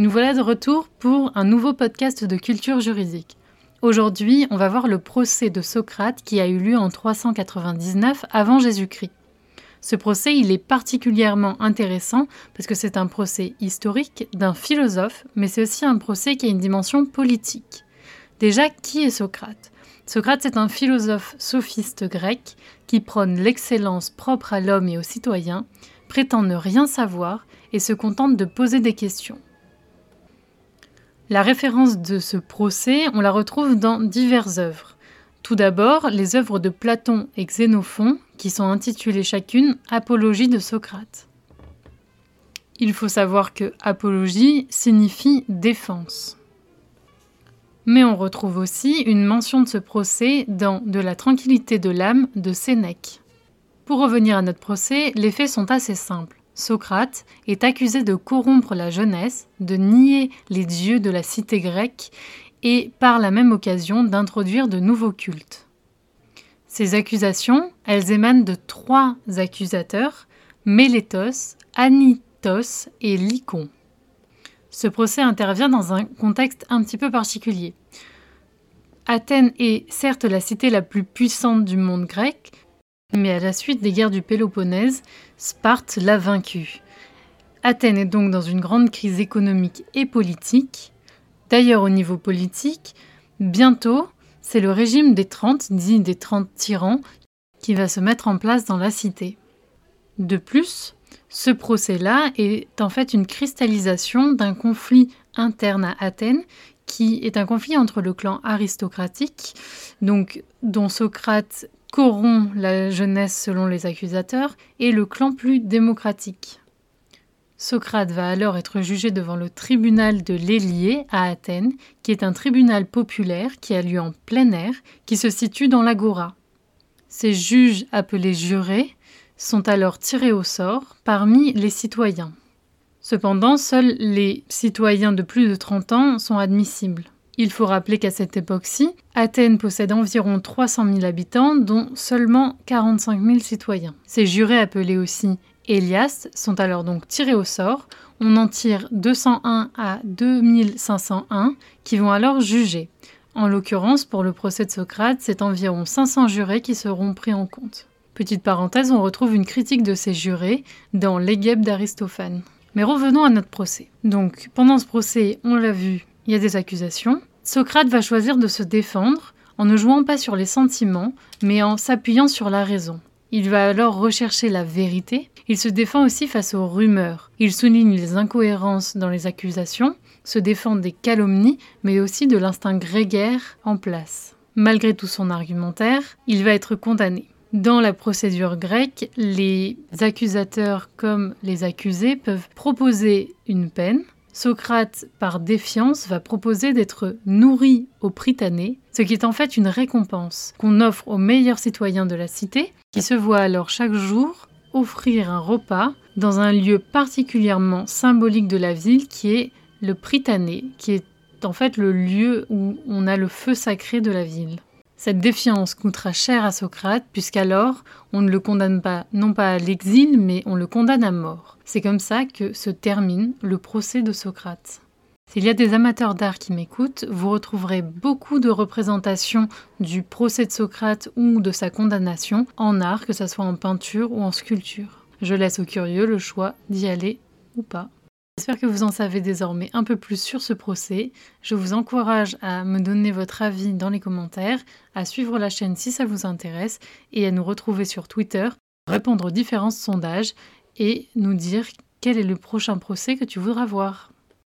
Nous voilà de retour pour un nouveau podcast de culture juridique. Aujourd'hui, on va voir le procès de Socrate qui a eu lieu en 399 avant Jésus-Christ. Ce procès, il est particulièrement intéressant parce que c'est un procès historique d'un philosophe, mais c'est aussi un procès qui a une dimension politique. Déjà, qui est Socrate? Socrate, c'est un philosophe sophiste grec qui prône l'excellence propre à l'homme et aux citoyens, prétend ne rien savoir et se contente de poser des questions. La référence de ce procès, on la retrouve dans diverses œuvres. Tout d'abord, les œuvres de Platon et Xénophon, qui sont intitulées chacune Apologie de Socrate. Il faut savoir que apologie signifie défense. Mais on retrouve aussi une mention de ce procès dans De la tranquillité de l'âme de Sénèque. Pour revenir à notre procès, les faits sont assez simples. Socrate est accusé de corrompre la jeunesse, de nier les dieux de la cité grecque et par la même occasion d'introduire de nouveaux cultes. Ces accusations, elles émanent de trois accusateurs, Mélétos, Anitos et Lycon. Ce procès intervient dans un contexte un petit peu particulier. Athènes est certes la cité la plus puissante du monde grec, mais à la suite des guerres du Péloponnèse, Sparte l'a vaincue. Athènes est donc dans une grande crise économique et politique. D'ailleurs, au niveau politique, bientôt, c'est le régime des 30, dit des 30 tyrans, qui va se mettre en place dans la cité. De plus, ce procès-là est en fait une cristallisation d'un conflit interne à Athènes qui est un conflit entre le clan aristocratique, donc dont Socrate corrompt la jeunesse selon les accusateurs, et le clan plus démocratique. Socrate va alors être jugé devant le tribunal de l'Héliée à Athènes, qui est un tribunal populaire qui a lieu en plein air, qui se situe dans l'agora. Ces juges appelés jurés sont alors tirés au sort parmi les citoyens. Cependant, seuls les citoyens de plus de 30 ans sont admissibles. Il faut rappeler qu'à cette époque-ci, Athènes possède environ 300 000 habitants, dont seulement 45 000 citoyens. Ces jurés appelés aussi Elias sont alors donc tirés au sort. On en tire 201 à 2501 qui vont alors juger. En l'occurrence, pour le procès de Socrate, c'est environ 500 jurés qui seront pris en compte. Petite parenthèse, on retrouve une critique de ces jurés dans l'Égèbe d'Aristophane. Mais revenons à notre procès. Donc, pendant ce procès, on l'a vu, il y a des accusations. Socrate va choisir de se défendre en ne jouant pas sur les sentiments, mais en s'appuyant sur la raison. Il va alors rechercher la vérité. Il se défend aussi face aux rumeurs. Il souligne les incohérences dans les accusations, se défend des calomnies, mais aussi de l'instinct grégaire en place. Malgré tout son argumentaire, il va être condamné. Dans la procédure grecque, les accusateurs comme les accusés peuvent proposer une peine. Socrate, par défiance, va proposer d'être nourri au pritané, ce qui est en fait une récompense qu'on offre aux meilleurs citoyens de la cité, qui se voient alors chaque jour offrir un repas dans un lieu particulièrement symbolique de la ville qui est le pritané, qui est en fait le lieu où on a le feu sacré de la ville. Cette défiance coûtera cher à Socrate, puisqu'alors on ne le condamne pas non pas à l'exil, mais on le condamne à mort. C'est comme ça que se termine le procès de Socrate. S'il y a des amateurs d'art qui m'écoutent, vous retrouverez beaucoup de représentations du procès de Socrate ou de sa condamnation en art, que ce soit en peinture ou en sculpture. Je laisse aux curieux le choix d'y aller ou pas. J'espère que vous en savez désormais un peu plus sur ce procès. Je vous encourage à me donner votre avis dans les commentaires, à suivre la chaîne si ça vous intéresse et à nous retrouver sur Twitter, répondre aux différents sondages et nous dire quel est le prochain procès que tu voudras voir.